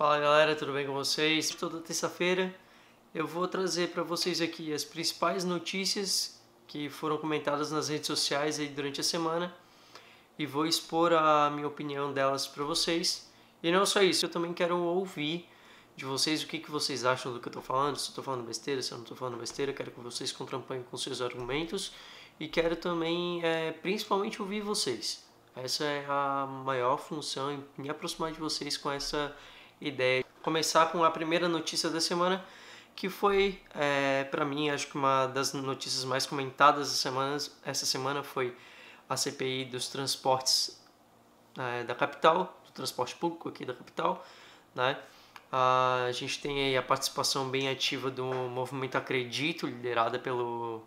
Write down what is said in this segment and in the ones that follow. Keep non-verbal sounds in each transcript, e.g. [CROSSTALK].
Fala galera, tudo bem com vocês? Toda terça-feira eu vou trazer para vocês aqui as principais notícias que foram comentadas nas redes sociais aí durante a semana e vou expor a minha opinião delas para vocês. E não só isso, eu também quero ouvir de vocês o que, que vocês acham do que eu estou falando, se eu estou falando besteira, se eu não estou falando besteira, quero que vocês contrampanhem com seus argumentos e quero também, é, principalmente, ouvir vocês. Essa é a maior função, me aproximar de vocês com essa ideia. Começar com a primeira notícia da semana, que foi, é, para mim, acho que uma das notícias mais comentadas essa semana, essa semana foi a CPI dos transportes é, da capital, do transporte público aqui da capital, né? A gente tem aí a participação bem ativa do movimento Acredito, liderada pelo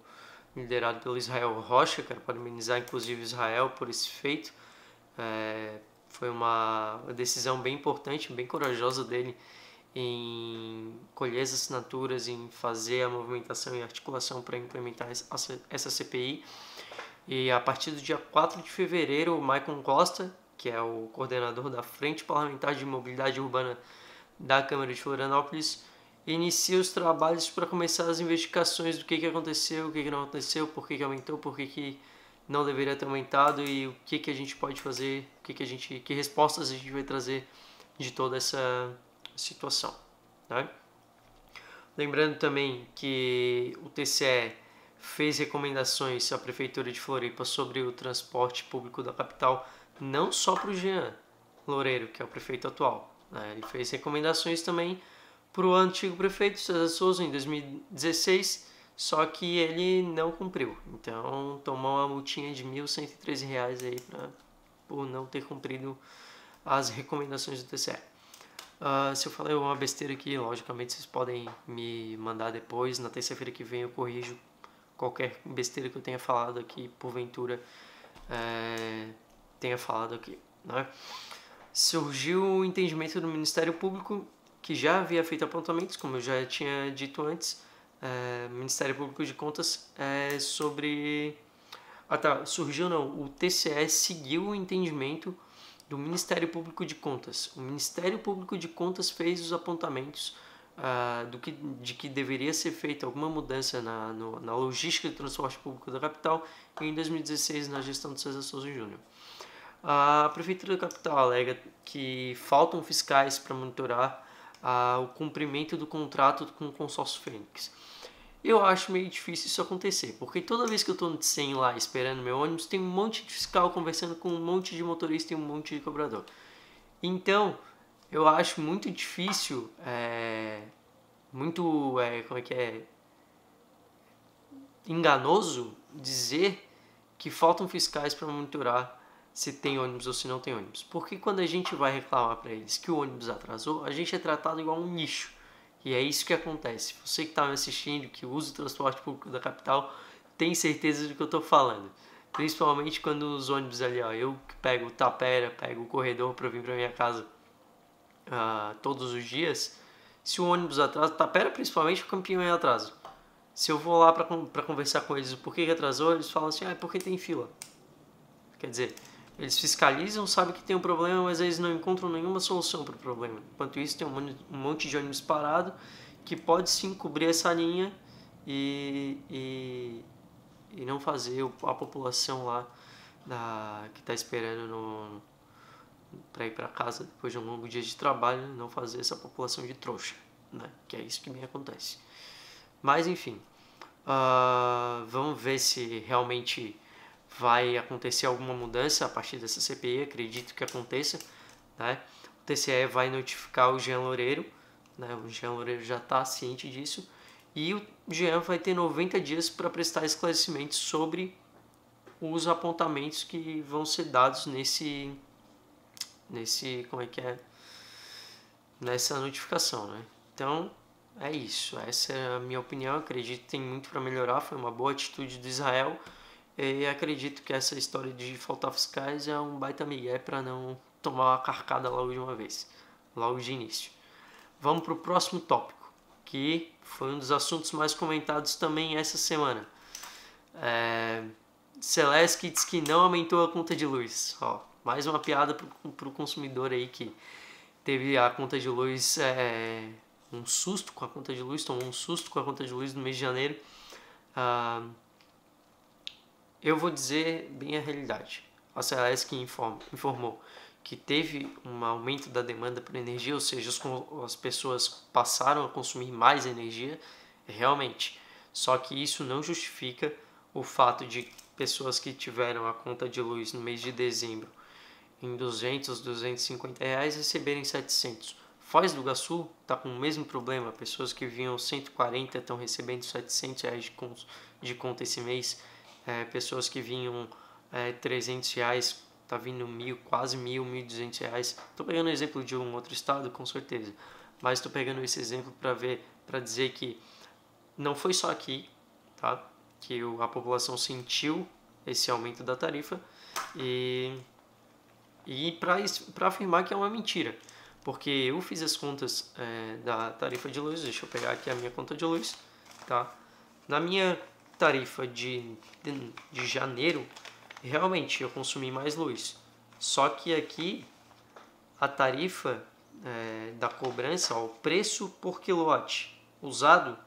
liderado pelo Israel Rocha, quero parabenizar inclusive Israel por esse feito. É, foi uma decisão bem importante, bem corajosa dele em colher as assinaturas, em fazer a movimentação e articulação para implementar essa CPI. E a partir do dia 4 de fevereiro, o Maicon Costa, que é o coordenador da Frente Parlamentar de Mobilidade Urbana da Câmara de Florianópolis, inicia os trabalhos para começar as investigações do que, que aconteceu, o que, que não aconteceu, por que, que aumentou, por que, que não deveria ter aumentado e o que, que a gente pode fazer, o que, que a gente, que respostas a gente vai trazer de toda essa situação. Né? Lembrando também que o TCE fez recomendações à Prefeitura de Floripa sobre o transporte público da capital, não só para o Jean Loureiro, que é o prefeito atual. Né? Ele fez recomendações também para o antigo prefeito César Souza em 2016, só que ele não cumpriu. Então tomou uma multinha de R$ 1.113 aí pra, por não ter cumprido as recomendações do TCE. Uh, ah, se eu falei uma besteira aqui, logicamente vocês podem me mandar depois. Na terça-feira que vem eu corrijo qualquer besteira que eu tenha falado aqui, porventura é, tenha falado aqui. Né? Surgiu o entendimento do Ministério Público que já havia feito apontamentos, como eu já tinha dito antes, é, Ministério Público de Contas, é, sobre. Ah tá, surgiu não, o TCE seguiu o entendimento do Ministério Público de Contas. O Ministério Público de Contas fez os apontamentos ah, do que, de que deveria ser feita alguma mudança na, no, na logística de transporte público da capital em 2016 na gestão de César Souza Júnior. A Prefeitura da Capital alega que faltam fiscais para monitorar ah, o cumprimento do contrato com o consórcio Fênix. Eu acho meio difícil isso acontecer, porque toda vez que eu estou sem lá esperando meu ônibus, tem um monte de fiscal conversando com um monte de motorista e um monte de cobrador. Então, eu acho muito difícil, é, muito, é, como é que é, enganoso dizer que faltam fiscais para monitorar se tem ônibus ou se não tem ônibus. Porque quando a gente vai reclamar para eles que o ônibus atrasou, a gente é tratado igual um lixo. E é isso que acontece. Você que está me assistindo, que usa o transporte público da capital, tem certeza do que eu estou falando. Principalmente quando os ônibus ali, ó, eu que pego o Tapera, pego o corredor para vir para minha casa uh, todos os dias. Se o ônibus atrasa, Tapera principalmente, o campeão é atraso. Se eu vou lá para conversar com eles o porquê que atrasou, eles falam assim, ah, é porque tem fila. Quer dizer, eles fiscalizam, sabem que tem um problema, mas eles não encontram nenhuma solução para o problema. Enquanto isso, tem um monte de ônibus parado que pode sim cobrir essa linha e, e, e não fazer a população lá da, que está esperando para ir para casa depois de um longo dia de trabalho, não fazer essa população de trouxa, né? que é isso que me acontece. Mas enfim, uh, vamos ver se realmente vai acontecer alguma mudança a partir dessa CPI, acredito que aconteça. Né? O TCE vai notificar o Jean Loureiro, né? o Jean Loureiro já está ciente disso, e o Jean vai ter 90 dias para prestar esclarecimentos sobre os apontamentos que vão ser dados nesse, nesse como é que é, nessa notificação, né? Então, é isso. Essa é a minha opinião. Acredito que tem muito para melhorar. Foi uma boa atitude do Israel. E acredito que essa história de faltar fiscais é um baita migué para não tomar uma carcada logo de uma vez, logo de início. Vamos para o próximo tópico, que foi um dos assuntos mais comentados também essa semana. É... Diz que não aumentou a conta de luz. Ó, mais uma piada para o consumidor aí que teve a conta de luz é, um susto com a conta de luz, tomou um susto com a conta de luz no mês de janeiro. Ah, eu vou dizer bem a realidade. A Celesc informou que teve um aumento da demanda por energia, ou seja, as pessoas passaram a consumir mais energia, realmente. Só que isso não justifica o fato de pessoas que tiveram a conta de luz no mês de dezembro em 200, 250 reais receberem 700. Foz do Iguaçu está com o mesmo problema. Pessoas que vinham 140 estão recebendo 700 reais de de conta esse mês. É, pessoas que vinham é, 300 reais tá vindo mil, quase mil, mil duzentos reais. Estou pegando o exemplo de um outro estado, com certeza, mas estou pegando esse exemplo para ver, para dizer que não foi só aqui, tá? Que a população sentiu esse aumento da tarifa e e para afirmar que é uma mentira, porque eu fiz as contas é, da tarifa de luz, deixa eu pegar aqui a minha conta de luz, tá? Na minha tarifa de, de, de janeiro, realmente eu consumi mais luz. Só que aqui a tarifa é, da cobrança, ó, o preço por quilowatt usado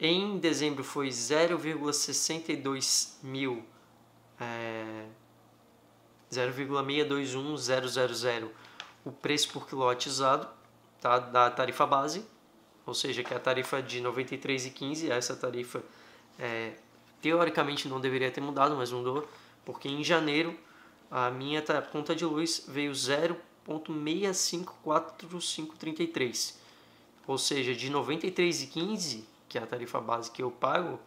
em dezembro foi 0,62 mil é, 0,621000 o preço por quilowatt usado tá, da tarifa base, ou seja, que é a tarifa de R$ 93,15, essa tarifa é, teoricamente não deveria ter mudado, mas mudou, porque em janeiro a minha conta de luz veio 0.654533, ou seja, de R$ 93,15, que é a tarifa base que eu pago,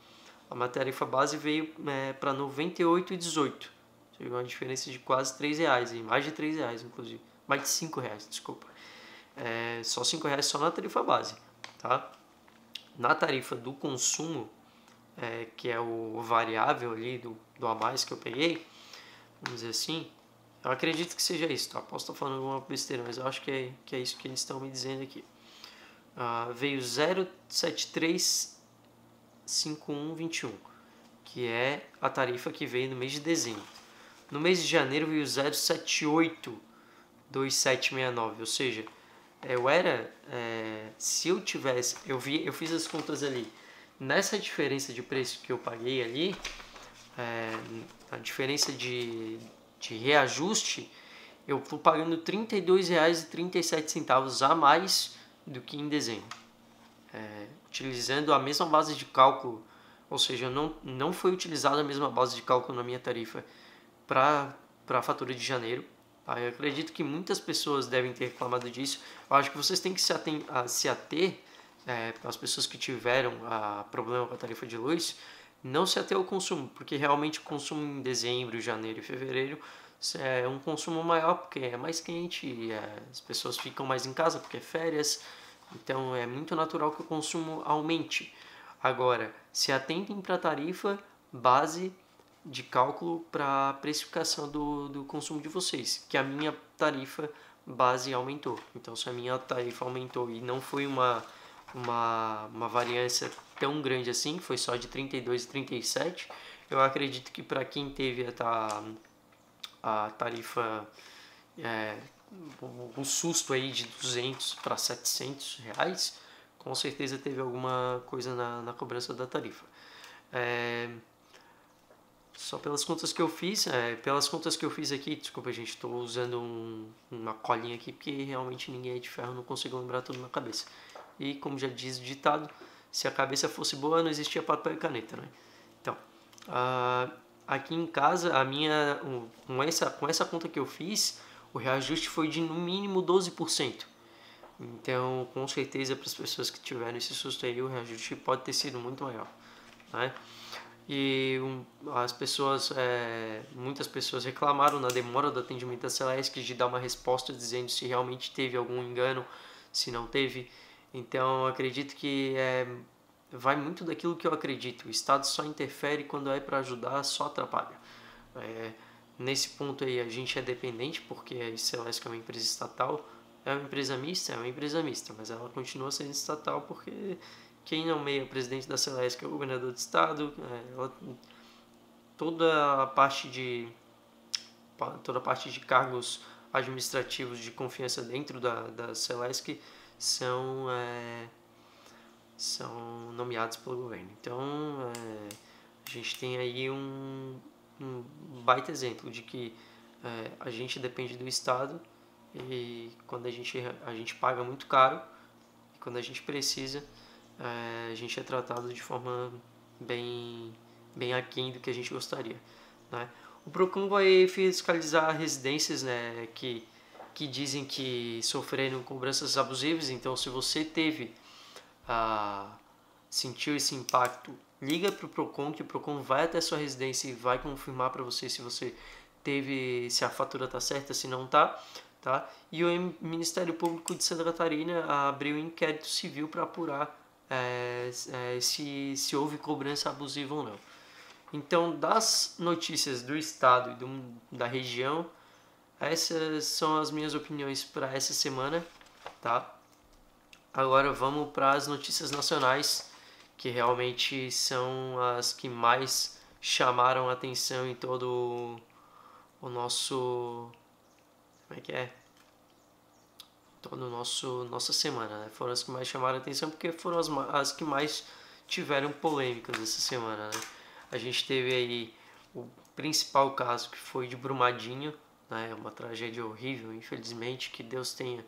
a tarifa base veio é, para R$ 98,18 Teve uma diferença de quase 3 reais, mais de 3 reais, inclusive. Mais de 5 reais, desculpa. É, só 5 reais só na tarifa base, tá? Na tarifa do consumo, é, que é o variável ali do, do a mais que eu peguei, vamos dizer assim, eu acredito que seja isso, tá? Posso estar falando alguma besteira, mas eu acho que é, que é isso que eles estão me dizendo aqui. Uh, veio 0735121, que é a tarifa que veio no mês de dezembro. No mês de janeiro veio 0782769, ou seja, eu era, é, se eu tivesse, eu vi, eu fiz as contas ali, nessa diferença de preço que eu paguei ali, é, a diferença de, de reajuste, eu estou pagando R$ 32,37 a mais do que em dezembro. É, utilizando a mesma base de cálculo, ou seja, não, não foi utilizada a mesma base de cálculo na minha tarifa para a fatura de janeiro. Tá? Eu acredito que muitas pessoas devem ter reclamado disso. Eu acho que vocês têm que se, ater, a, se ater é, as pessoas que tiveram a, problema com a tarifa de luz, não se ater ao consumo, porque realmente o consumo em dezembro, janeiro e fevereiro é um consumo maior porque é mais quente, é, as pessoas ficam mais em casa porque é férias, então é muito natural que o consumo aumente. Agora, se atentem para a tarifa base de cálculo para a precificação do, do consumo de vocês, que a minha tarifa base aumentou. Então, se a minha tarifa aumentou e não foi uma, uma, uma variância tão grande assim, foi só de 32 e 37, eu acredito que para quem teve a, a tarifa, é, um susto aí de 200 para 700 reais, com certeza teve alguma coisa na, na cobrança da tarifa. É, só pelas contas que eu fiz, é, pelas contas que eu fiz aqui, desculpa gente, estou usando um, uma colinha aqui porque realmente ninguém é de ferro, não consigo lembrar tudo na cabeça. E como já diz o ditado, se a cabeça fosse boa não existia papel e caneta, né? Então, uh, aqui em casa, a minha, com, essa, com essa conta que eu fiz, o reajuste foi de no mínimo 12%. Então, com certeza, para as pessoas que tiveram esse susto aí, o reajuste pode ter sido muito maior. Né? e um, as pessoas, é, muitas pessoas reclamaram na demora do atendimento da Celeste de dar uma resposta dizendo se realmente teve algum engano, se não teve. Então acredito que é, vai muito daquilo que eu acredito. O Estado só interfere quando é para ajudar, só atrapalha. É, nesse ponto aí a gente é dependente porque a Celeste é uma empresa estatal, é uma empresa mista, é uma empresa mista, mas ela continua sendo estatal porque quem nomeia o presidente da Celeste, que é o governador do estado, é, ela, toda a parte de toda a parte de cargos administrativos de confiança dentro da, da Celesc são, é, são nomeados pelo governo. Então, é, a gente tem aí um, um baita exemplo de que é, a gente depende do Estado e quando a gente, a gente paga muito caro e quando a gente precisa, é, a gente é tratado de forma bem, bem aquém do que a gente gostaria. Né? O PROCON vai fiscalizar residências né, que, que dizem que sofreram cobranças abusivas, então se você teve, ah, sentiu esse impacto, liga para o PROCON, que o PROCON vai até a sua residência e vai confirmar para você se você teve, se a fatura está certa, se não está. Tá? E o Ministério Público de Santa Catarina abriu um inquérito civil para apurar é, é, se, se houve cobrança abusiva ou não. Então, das notícias do estado e do, da região, essas são as minhas opiniões para essa semana, tá? Agora vamos para as notícias nacionais, que realmente são as que mais chamaram atenção em todo o nosso como é que é? Todo o nosso nossa semana, né? Foram as que mais chamaram atenção porque foram as, as que mais tiveram polêmicas essa semana, né? A gente teve aí o principal caso que foi de Brumadinho, né? Uma tragédia horrível, infelizmente, que Deus tenha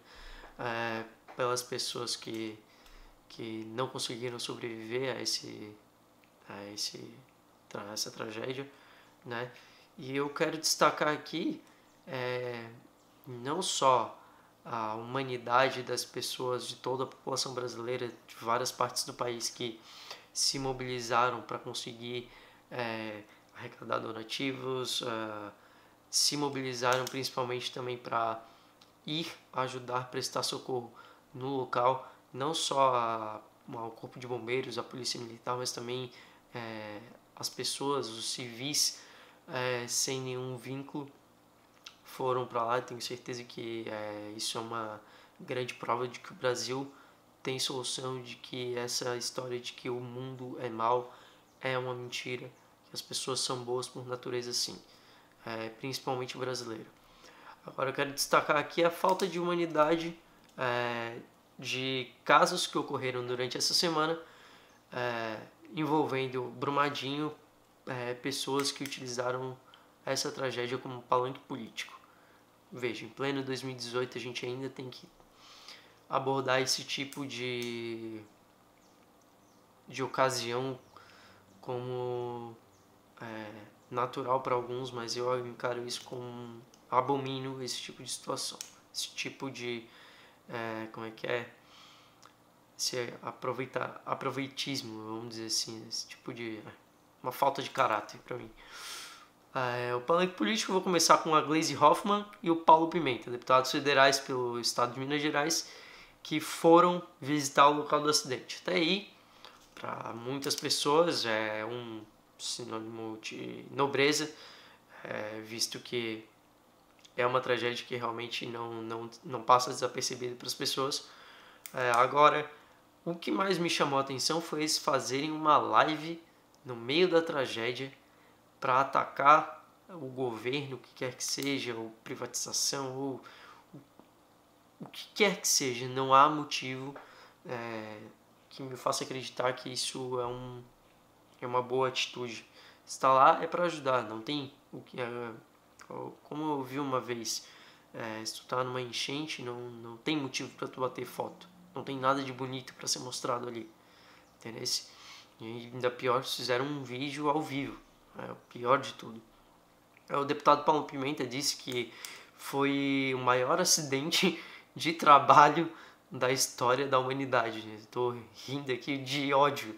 é, pelas pessoas que que não conseguiram sobreviver a esse a esse a essa tragédia, né? E eu quero destacar aqui é, não só a humanidade das pessoas, de toda a população brasileira, de várias partes do país que se mobilizaram para conseguir é, arrecadar donativos, uh, se mobilizaram principalmente também para ir ajudar, prestar socorro no local, não só ao corpo de bombeiros, a polícia militar, mas também é, as pessoas, os civis, é, sem nenhum vínculo foram para lá. Tenho certeza que é, isso é uma grande prova de que o Brasil tem solução, de que essa história de que o mundo é mal é uma mentira, que as pessoas são boas por natureza sim, é, principalmente brasileiro. Agora eu quero destacar aqui a falta de humanidade é, de casos que ocorreram durante essa semana é, envolvendo Brumadinho, é, pessoas que utilizaram essa tragédia como palanque político. Veja, em pleno 2018 a gente ainda tem que abordar esse tipo de, de ocasião como é, natural para alguns, mas eu encaro isso como abomino esse tipo de situação, esse tipo de é, como é que é esse aproveita, aproveitismo, vamos dizer assim, esse tipo de é, uma falta de caráter para mim. É, o palanque político, vou começar com a Glaze Hoffman e o Paulo Pimenta, deputados federais pelo estado de Minas Gerais, que foram visitar o local do acidente. Até aí, para muitas pessoas, é um sinônimo de nobreza, é, visto que é uma tragédia que realmente não, não, não passa desapercebida para as pessoas. É, agora, o que mais me chamou a atenção foi eles fazerem uma live no meio da tragédia para atacar o governo, o que quer que seja, ou privatização, ou o que quer que seja, não há motivo é, que me faça acreditar que isso é, um, é uma boa atitude. Está lá é para ajudar, não tem o que é, como eu vi uma vez, é, se tu tá numa enchente, não, não tem motivo para tu bater foto, não tem nada de bonito para ser mostrado ali, entendeu? E ainda pior, fizeram um vídeo ao vivo, é o pior de tudo. É, o deputado Paulo Pimenta disse que foi o maior acidente [LAUGHS] de trabalho da história da humanidade. Estou rindo aqui de ódio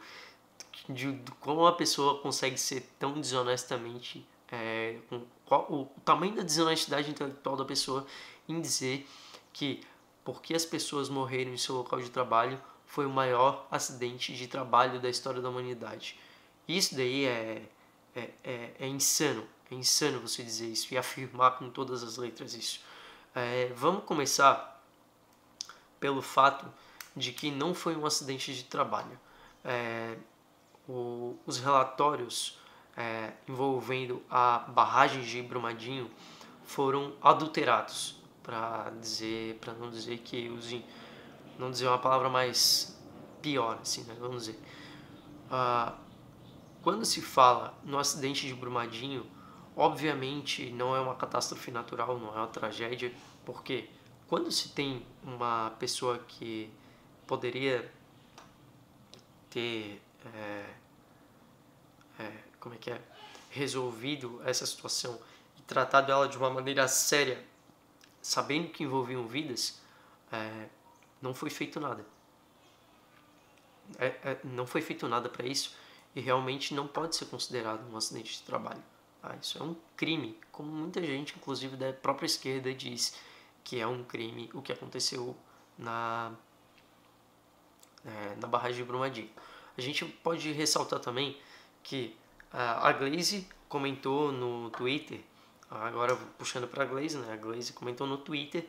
de, como uma pessoa consegue ser tão desonestamente é, qual, o, o tamanho da desonestidade intelectual da pessoa em dizer que porque as pessoas morreram em seu local de trabalho foi o maior acidente de trabalho da história da humanidade. Isso daí é é, é, é, insano, é insano você dizer isso e afirmar com todas as letras isso. É, vamos começar pelo fato de que não foi um acidente de trabalho. É, o, os relatórios é, envolvendo a barragem de Brumadinho foram adulterados. para dizer, para não dizer que use, não dizer uma palavra mais pior, assim, né? Vamos dizer. Uh, quando se fala no acidente de Brumadinho, obviamente não é uma catástrofe natural, não é uma tragédia, porque quando se tem uma pessoa que poderia ter é, é, como é que é resolvido essa situação e tratado ela de uma maneira séria, sabendo que envolviam vidas, é, não foi feito nada. É, é, não foi feito nada para isso e realmente não pode ser considerado um acidente de trabalho. Tá? Isso é um crime, como muita gente, inclusive da própria esquerda, diz que é um crime o que aconteceu na, é, na barragem de Brumadinho. A gente pode ressaltar também que a Glaze comentou no Twitter, agora puxando para a Glaze, né? a Glaze comentou no Twitter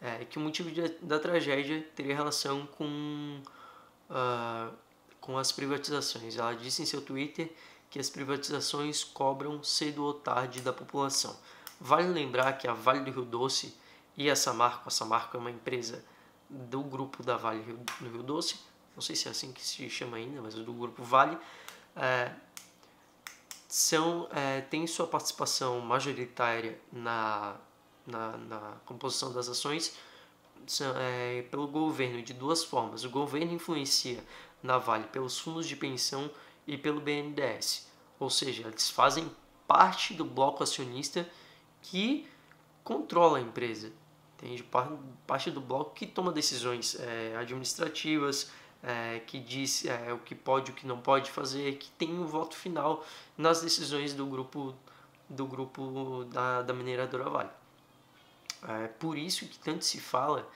é, que o motivo de, da tragédia teria relação com, uh, com as privatizações. Ela disse em seu Twitter que as privatizações cobram cedo ou tarde da população. Vale lembrar que a Vale do Rio Doce e a Samarco, a Samarco é uma empresa do grupo da Vale do Rio Doce, não sei se é assim que se chama ainda, mas do grupo Vale, é, são, é, têm sua participação majoritária na, na, na composição das ações são, é, pelo governo de duas formas. O governo influencia na Vale pelos fundos de pensão e pelo BNDES, ou seja, eles fazem parte do bloco acionista que controla a empresa, entende? Parte do bloco que toma decisões é, administrativas, é, que diz é, o que pode e o que não pode fazer, que tem o um voto final nas decisões do grupo do grupo da, da mineradora Vale. É por isso que tanto se fala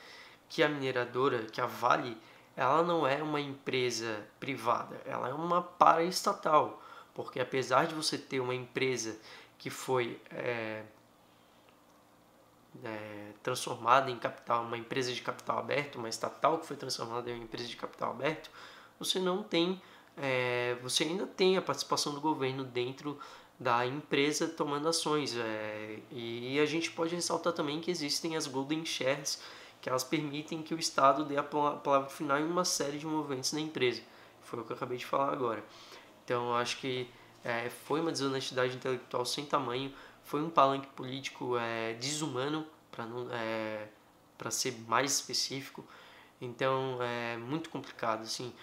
que a mineradora, que a Vale, ela não é uma empresa privada, ela é uma paraestatal, porque apesar de você ter uma empresa que foi é, é, transformada em capital, uma empresa de capital aberto, uma estatal que foi transformada em uma empresa de capital aberto, você não tem, é, você ainda tem a participação do governo dentro da empresa tomando ações. É, e a gente pode ressaltar também que existem as golden shares, que elas permitem que o Estado dê a palavra final em uma série de movimentos na empresa. Foi o que eu acabei de falar agora. Então, acho que é, foi uma desonestidade intelectual sem tamanho foi um palanque político é, desumano, para é, para ser mais específico. Então é muito complicado. Assim.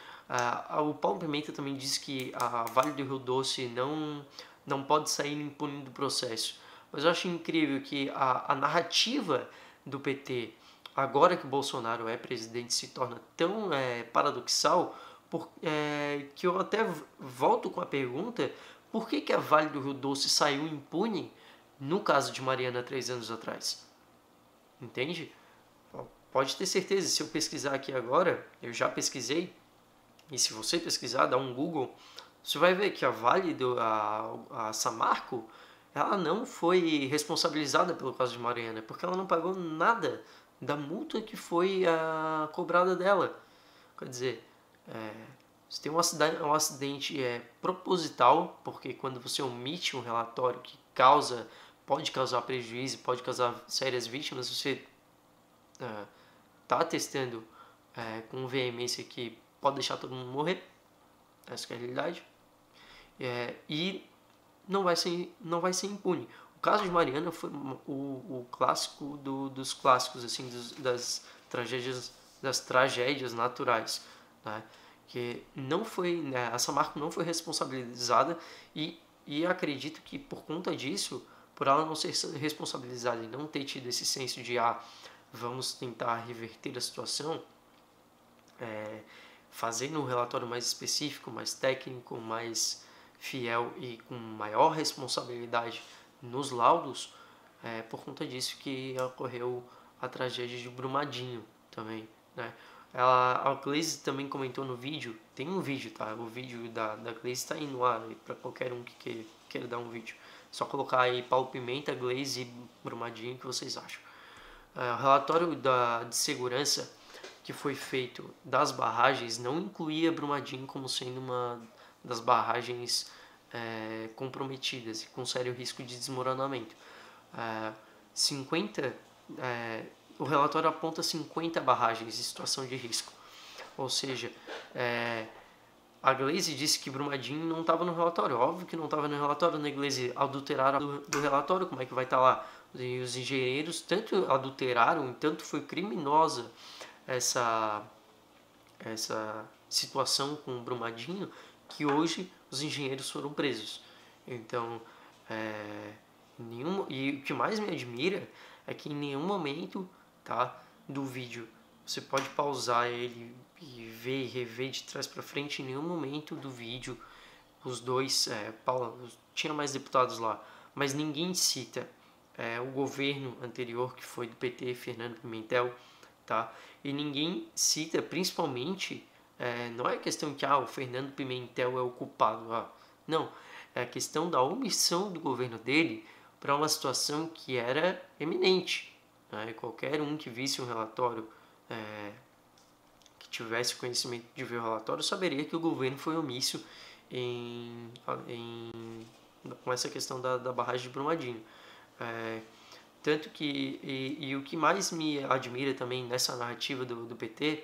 o Paulo Pimenta também disse que a Vale do Rio Doce não, não pode sair impune do processo. Mas eu acho incrível que a, a narrativa do PT, agora que Bolsonaro é presidente, se torna tão é, paradoxal por, é, que eu até volto com a pergunta: por que, que a Vale do Rio Doce saiu impune no caso de Mariana três anos atrás. Entende? Pode ter certeza, se eu pesquisar aqui agora, eu já pesquisei, e se você pesquisar, dá um Google, você vai ver que a Vale, do, a, a Samarco, ela não foi responsabilizada pelo caso de Mariana, porque ela não pagou nada da multa que foi a, cobrada dela. Quer dizer, é, você tem um acidente, um acidente é, proposital, porque quando você omite um relatório que causa pode causar prejuízo, pode causar sérias vítimas, você está é, testando é, com veemência que pode deixar todo mundo morrer, essa é a realidade, é, e não vai, ser, não vai ser impune. O caso de Mariana foi o, o clássico do, dos clássicos, assim, dos, das tragédias das tragédias naturais, né? que não foi, né, essa marca não foi responsabilizada e, e acredito que por conta disso por ela não ser responsabilizada e não ter tido esse senso de ah, vamos tentar reverter a situação, é, fazendo um relatório mais específico, mais técnico, mais fiel e com maior responsabilidade nos laudos, é por conta disso que ocorreu a tragédia de Brumadinho também, né? Ela, a Glaze também comentou no vídeo, tem um vídeo, tá? O vídeo da, da Glaze está aí no ar para qualquer um que queira, queira dar um vídeo. Só colocar aí Paulo Pimenta, Glaze e Brumadinho, o que vocês acham? É, o relatório da, de segurança que foi feito das barragens não incluía Brumadinho como sendo uma das barragens é, comprometidas e com sério risco de desmoronamento. É, 50 é, o relatório aponta 50 barragens em situação de risco. Ou seja, é, a Glaze disse que Brumadinho não estava no relatório. Óbvio que não estava no relatório, né, Glaze? Adulteraram do, do relatório, como é que vai estar tá lá? E os engenheiros tanto adulteraram, tanto foi criminosa essa, essa situação com Brumadinho, que hoje os engenheiros foram presos. Então, é, nenhum, e o que mais me admira é que em nenhum momento tá, do vídeo você pode pausar ele e ver e rever de trás para frente. Em nenhum momento do vídeo os dois, é, Paulo, tinha mais deputados lá, mas ninguém cita é, o governo anterior que foi do PT, Fernando Pimentel, tá? E ninguém cita, principalmente, é, não é questão que ah, o Fernando Pimentel é o culpado, ah, não, é a questão da omissão do governo dele para uma situação que era eminente. Né? Qualquer um que visse um relatório, é, que tivesse conhecimento de ver o relatório, saberia que o governo foi omisso em, em com essa questão da, da barragem de Brumadinho. É, tanto que, e, e, o que mais me admira também nessa narrativa do, do PT,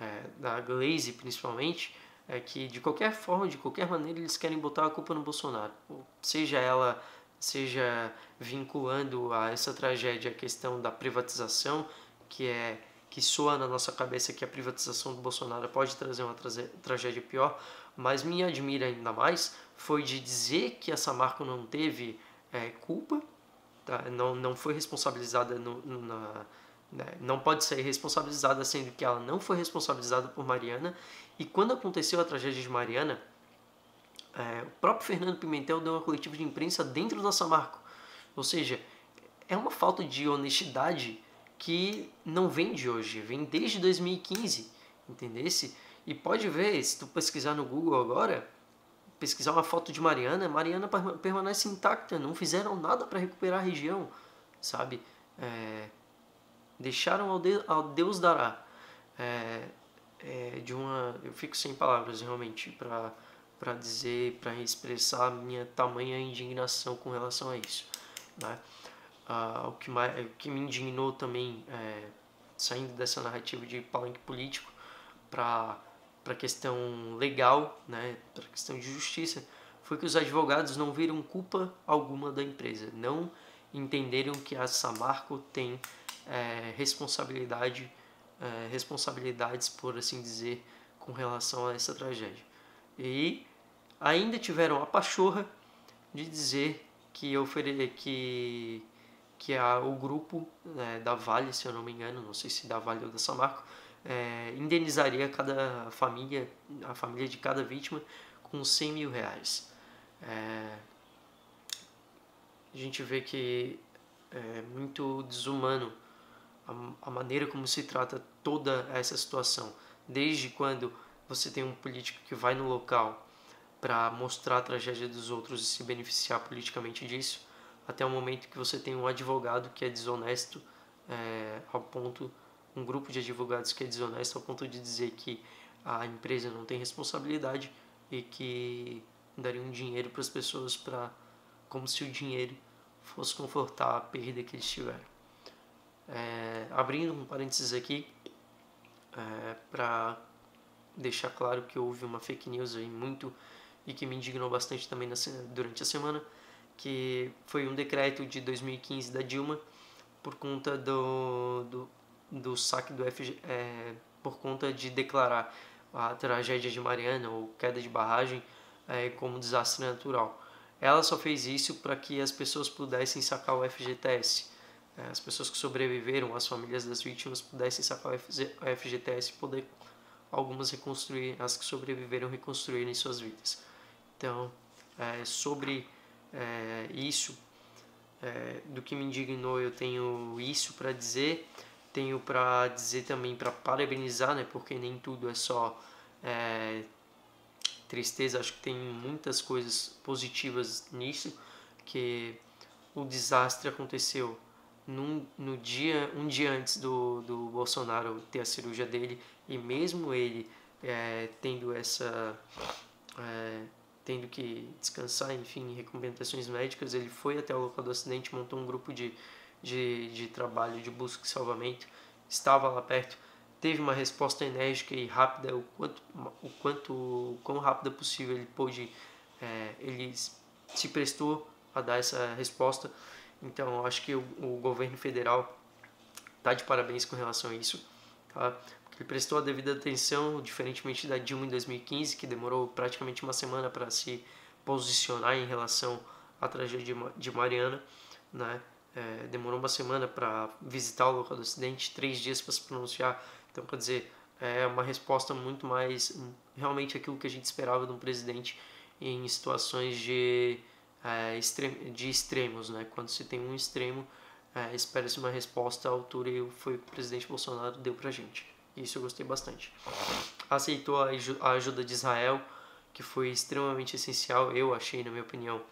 é, da Glaze principalmente, é que de qualquer forma, de qualquer maneira, eles querem botar a culpa no Bolsonaro. Seja ela, seja vinculando a essa tragédia a questão da privatização, que é que soa na nossa cabeça que a privatização do Bolsonaro pode trazer uma tragédia pior, mas me admira ainda mais foi de dizer que essa marca não teve é, culpa tá? não, não foi responsabilizada no, na, né? não pode ser responsabilizada sendo que ela não foi responsabilizada por Mariana e quando aconteceu a tragédia de Mariana é, o próprio Fernando Pimentel deu uma coletiva de imprensa dentro da Samarco ou seja é uma falta de honestidade que não vem de hoje vem desde 2015 entendesse e pode ver se tu pesquisar no Google agora pesquisar uma foto de Mariana, Mariana permanece intacta, não fizeram nada para recuperar a região, sabe? É, deixaram ao, de, ao, Deus dará. É, é, de uma, eu fico sem palavras realmente para para dizer, para expressar minha tamanha indignação com relação a isso. Né? O, que mais, o que me indignou também, é, saindo dessa narrativa de palanque político, para a questão legal, né, para a questão de justiça, foi que os advogados não viram culpa alguma da empresa, não entenderam que a Samarco tem é, responsabilidade, é, responsabilidades, por assim dizer, com relação a essa tragédia. E ainda tiveram a pachorra de dizer que eu que que a, o grupo né, da Vale, se eu não me engano, não sei se da Vale ou da Samarco, é, indenizaria cada família, a família de cada vítima, com 100 mil reais. É, a gente vê que é muito desumano a, a maneira como se trata toda essa situação. Desde quando você tem um político que vai no local para mostrar a tragédia dos outros e se beneficiar politicamente disso, até o momento que você tem um advogado que é desonesto é, ao ponto um grupo de advogados que é desonesto ao ponto de dizer que a empresa não tem responsabilidade e que dariam dinheiro para as pessoas para como se o dinheiro fosse confortar a perda que eles tiveram. É, abrindo um parênteses aqui é, para deixar claro que houve uma fake news aí muito e que me indignou bastante também durante a semana, que foi um decreto de 2015 da Dilma por conta do, do do saque do FG, é, por conta de declarar a tragédia de Mariana ou queda de barragem é, como desastre natural. Ela só fez isso para que as pessoas pudessem sacar o FGTS. É, as pessoas que sobreviveram, as famílias das vítimas pudessem sacar o FGTS e poder algumas reconstruir, as que sobreviveram reconstruírem suas vidas. Então, é, sobre é, isso, é, do que me indignou, eu tenho isso para dizer tenho para dizer também para parabenizar, né? Porque nem tudo é só é, tristeza. Acho que tem muitas coisas positivas nisso. Que o desastre aconteceu num, no dia, um dia antes do, do Bolsonaro ter a cirurgia dele e mesmo ele é, tendo essa é, tendo que descansar, enfim, recomendações médicas, ele foi até o local do acidente, montou um grupo de de, de trabalho de busca e salvamento estava lá perto, teve uma resposta enérgica e rápida, o quanto, o quanto, o quão rápida possível ele pôde, é, ele se prestou a dar essa resposta. Então, acho que o, o governo federal está de parabéns com relação a isso, tá? Ele prestou a devida atenção, diferentemente da Dilma em 2015, que demorou praticamente uma semana para se posicionar em relação à tragédia de Mariana, né? É, demorou uma semana para visitar o local do acidente, três dias para se pronunciar. Então, quer dizer, é uma resposta muito mais realmente aquilo que a gente esperava de um presidente em situações de, é, de extremos, né? Quando se tem um extremo, é, espera-se uma resposta à altura e foi o presidente Bolsonaro deu para gente. Isso eu gostei bastante. Aceitou a ajuda de Israel, que foi extremamente essencial, eu achei, na minha opinião,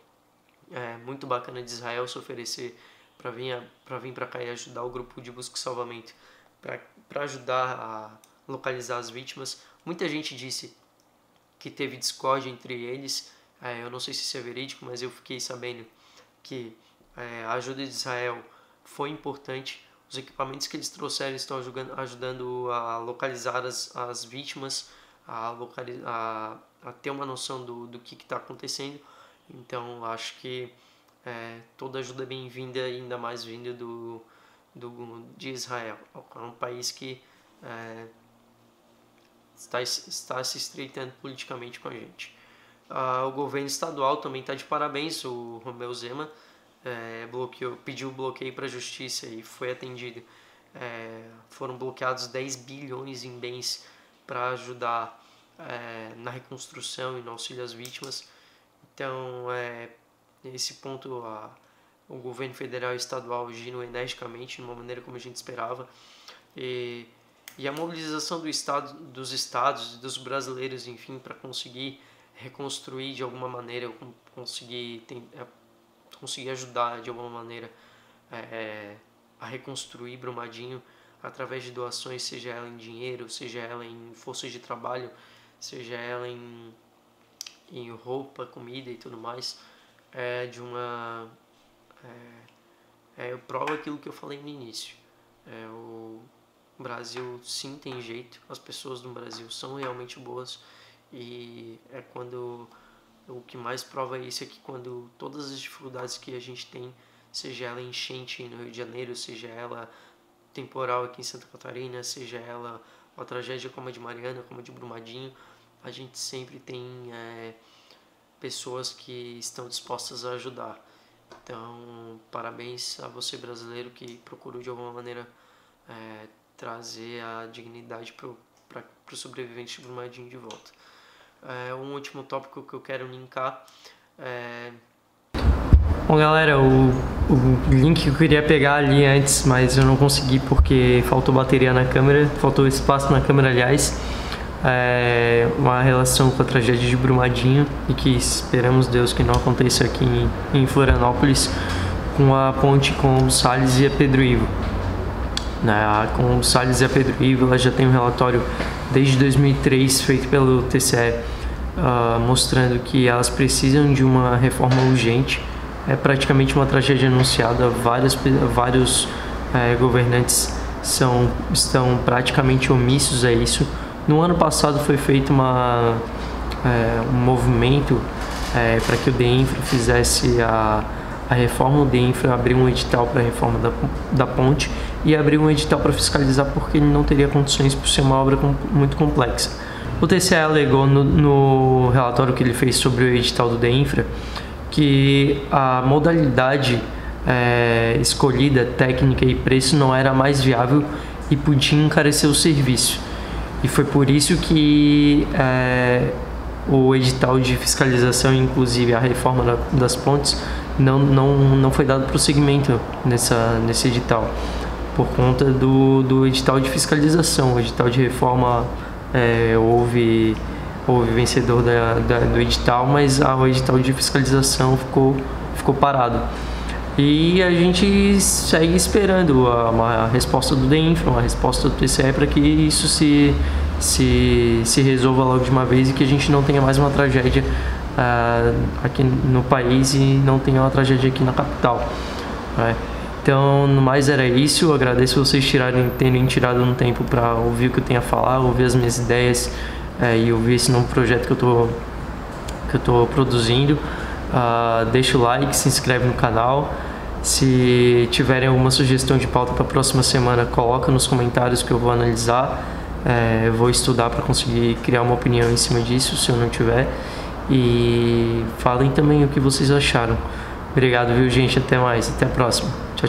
é, muito bacana de Israel se oferecer para vir para vir para cá e ajudar o grupo de busca e salvamento para ajudar a localizar as vítimas. Muita gente disse que teve discórdia entre eles. É, eu não sei se isso é verídico, mas eu fiquei sabendo que é, a ajuda de Israel foi importante. Os equipamentos que eles trouxeram estão ajudando, a localizar as, as vítimas, a, a, a ter uma noção do, do que está acontecendo. Então, acho que é, toda ajuda é bem-vinda, ainda mais vinda do, do, de Israel. É um país que é, está, está se estreitando politicamente com a gente. Ah, o governo estadual também está de parabéns, o Romeu Zema é, bloqueou, pediu bloqueio para a justiça e foi atendido. É, foram bloqueados 10 bilhões em bens para ajudar é, na reconstrução e no auxílio às vítimas. Então, é, nesse ponto, a, o governo federal e estadual agindo energicamente, de uma maneira como a gente esperava. E, e a mobilização do estado, dos estados, dos brasileiros, enfim, para conseguir reconstruir de alguma maneira, conseguir, tem, é, conseguir ajudar de alguma maneira é, a reconstruir Brumadinho através de doações, seja ela em dinheiro, seja ela em forças de trabalho, seja ela em, em roupa, comida e tudo mais, é de uma. É, é, prova aquilo que eu falei no início. É, o Brasil sim tem jeito, as pessoas do Brasil são realmente boas e é quando o que mais prova isso é que quando todas as dificuldades que a gente tem, seja ela enchente no Rio de Janeiro, seja ela temporal aqui em Santa Catarina, seja ela uma tragédia como a de Mariana, como a de Brumadinho, a gente sempre tem é, pessoas que estão dispostas a ajudar. Então, parabéns a você brasileiro que procurou de alguma maneira é, trazer a dignidade para o sobrevivente de Brumadinho de volta. É, um último tópico que eu quero linkar é... Bom, galera, o, o link que eu queria pegar ali antes, mas eu não consegui porque faltou bateria na câmera, faltou espaço na câmera, aliás é, uma relação com a tragédia de Brumadinho e que esperamos Deus que não aconteça aqui em, Florianópolis com a ponte com o Salles e a Pedro Ivo. Né, com o Salles e a Pedro Ivo, ela já tem um relatório desde 2003 feito pelo TCE uh, ah, mostrando que elas precisam de uma reforma urgente. É praticamente uma tragédia anunciada. Vários, vários é, governantes são, estão praticamente omissos a isso. No ano passado foi feito uma, é, um movimento é, para que o DEINFRA fizesse a, a reforma. O DEINFRA abriu um edital para a reforma da, da ponte e abriu um edital para fiscalizar porque ele não teria condições por ser uma obra com, muito complexa. O TCE alegou no, no, relatório que ele fez sobre o edital do DEINFRA que a modalidade é, escolhida, técnica e preço não era mais viável e podia encarecer o serviço. E foi por isso que é, o edital de fiscalização, inclusive a reforma da, das pontes, não, não, não foi dado prosseguimento nessa, nesse edital, por conta do, do edital de fiscalização. O edital de reforma é, houve, houve vencedor da, da, do edital, mas o edital de fiscalização ficou, ficou parado. E a gente segue esperando uma resposta do DENFRA, uma resposta do TCE para que isso se, se, se resolva logo de uma vez e que a gente não tenha mais uma tragédia uh, aqui no país e não tenha uma tragédia aqui na capital. Né? Então, no mais era isso. Eu agradeço vocês tirarem, terem tirado um tempo para ouvir o que eu tenho a falar, ouvir as minhas ideias é, e ouvir esse novo projeto que eu tô, que eu produzindo. Uh, deixa o like, se inscreve no canal. Se tiverem alguma sugestão de pauta para a próxima semana, coloca nos comentários que eu vou analisar. É, vou estudar para conseguir criar uma opinião em cima disso, se eu não tiver. E falem também o que vocês acharam. Obrigado, viu, gente? Até mais. Até a próxima. Tchau, tchau.